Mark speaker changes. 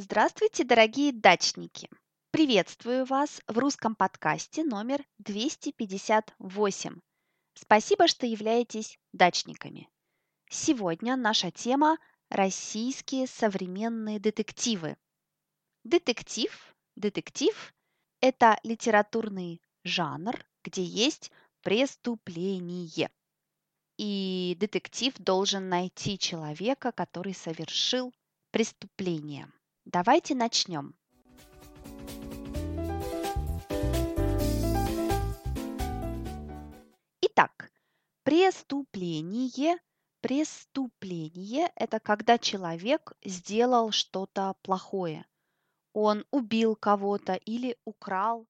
Speaker 1: Здравствуйте, дорогие дачники! Приветствую вас в русском подкасте номер 258. Спасибо, что являетесь дачниками. Сегодня наша тема – российские современные детективы. Детектив, детектив – это литературный жанр, где есть преступление. И детектив должен найти человека, который совершил преступление. Давайте начнем. Итак, преступление. Преступление – это когда человек сделал что-то плохое. Он убил кого-то или украл